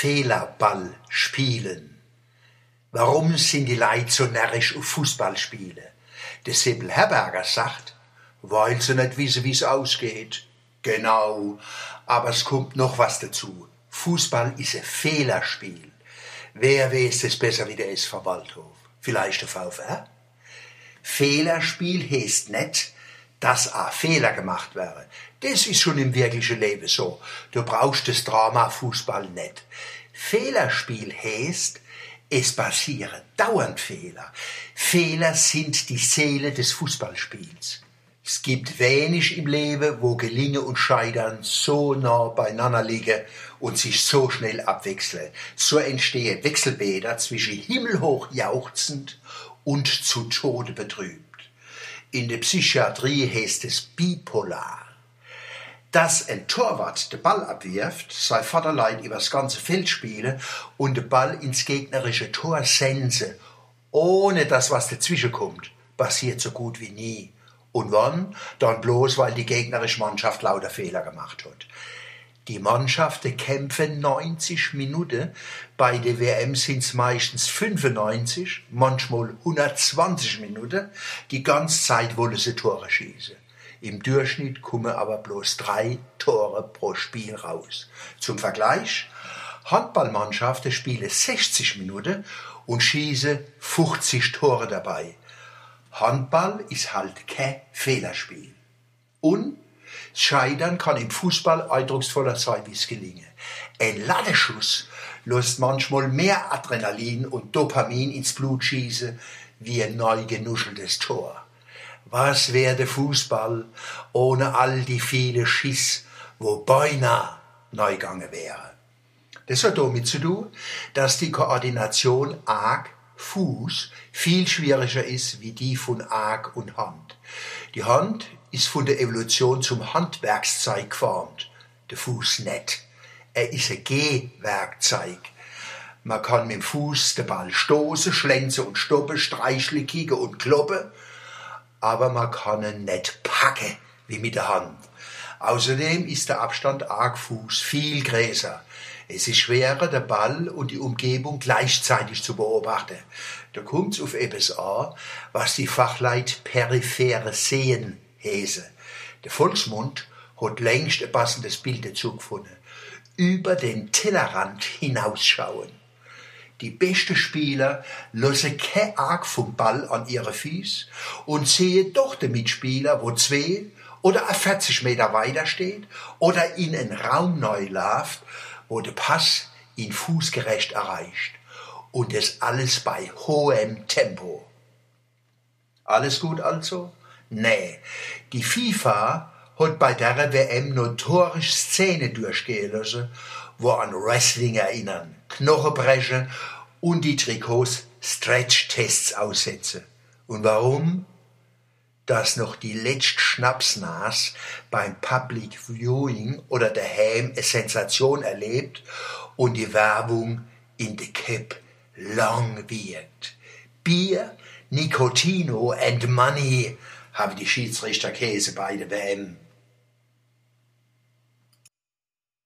Fehlerball spielen. Warum sind die Leute so närrisch auf Fußballspiele? Der Sibyl Herberger sagt, weil sie nicht wissen, wie es ausgeht. Genau, aber es kommt noch was dazu. Fußball ist ein Fehlerspiel. Wer weiß es besser wie der SV Waldhof? Vielleicht der VfR? Fehlerspiel heißt nicht, dass a Fehler gemacht wäre. Das ist schon im wirklichen Leben so. Du brauchst das Drama Fußball nicht. Fehlerspiel heißt, es passieren dauernd Fehler. Fehler sind die Seele des Fußballspiels. Es gibt wenig im Leben, wo Gelingen und Scheitern so nah beieinander liegen und sich so schnell abwechseln. So entstehen Wechselbäder zwischen himmelhoch jauchzend und zu Tode betrübt. In der Psychiatrie heißt es bipolar. Dass ein Torwart den Ball abwirft, sei Vaterlein übers ganze Feld spielen und den Ball ins gegnerische Tor sense, ohne dass was dazwischen kommt, passiert so gut wie nie. Und wann? Dann bloß, weil die gegnerische Mannschaft lauter Fehler gemacht hat. Die Mannschaften kämpfen 90 Minuten, bei der WM sind's meistens 95, manchmal 120 Minuten. Die ganze Zeit wollen sie Tore schießen. Im Durchschnitt kommen aber bloß drei Tore pro Spiel raus. Zum Vergleich, Handballmannschaften spielen 60 Minuten und schießen 50 Tore dabei. Handball ist halt kein Fehlerspiel. Und Scheitern kann im Fußball eindrucksvoller sein, wie es gelingen. Ein Ladeschuss lässt manchmal mehr Adrenalin und Dopamin ins Blut schießen wie ein neu genuscheltes Tor. Was wäre der Fußball ohne all die viele Schiss, wo beinahe neu gegangen wäre? Das hat damit zu tun, dass die Koordination arg Fuß viel schwieriger ist wie die von Arg und Hand. Die Hand ist von der Evolution zum Handwerkszeug geformt, der Fuß nicht. Er ist ein Gehwerkzeug. Man kann mit dem Fuß den Ball stoßen, schlänzen und stoppen, streicheln, kicken und kloppen, aber man kann ihn nicht packen wie mit der Hand. Außerdem ist der Abstand arg Fuß viel größer. Es ist schwerer, den Ball und die Umgebung gleichzeitig zu beobachten. Da kommt's auf etwas an, was die Fachleit periphere Sehen Hese. Der Volksmund hat längst ein passendes Bild dazu gefunden. Über den Tellerrand hinausschauen. Die besten Spieler lassen kein Arg vom Ball an ihre Füße und sehen doch den Mitspieler, wo zwei oder 40 Meter weiter steht oder in einen Raum neu läuft, wo der Pass ihn fußgerecht erreicht. Und das alles bei hohem Tempo. Alles gut also? Nee, die FIFA hat bei der WM notorisch Szene durchgehen lassen, wo an Wrestling erinnern, Knochenbrechen und die Trikots Stretch-Tests aussetzen. Und warum? Dass noch die letzte Schnapsnas beim Public Viewing oder daheim eine Sensation erlebt und die Werbung in der Cap lang wird. Bier, Nicotino and Money haben die Schiedsrichter Käse bei der WM.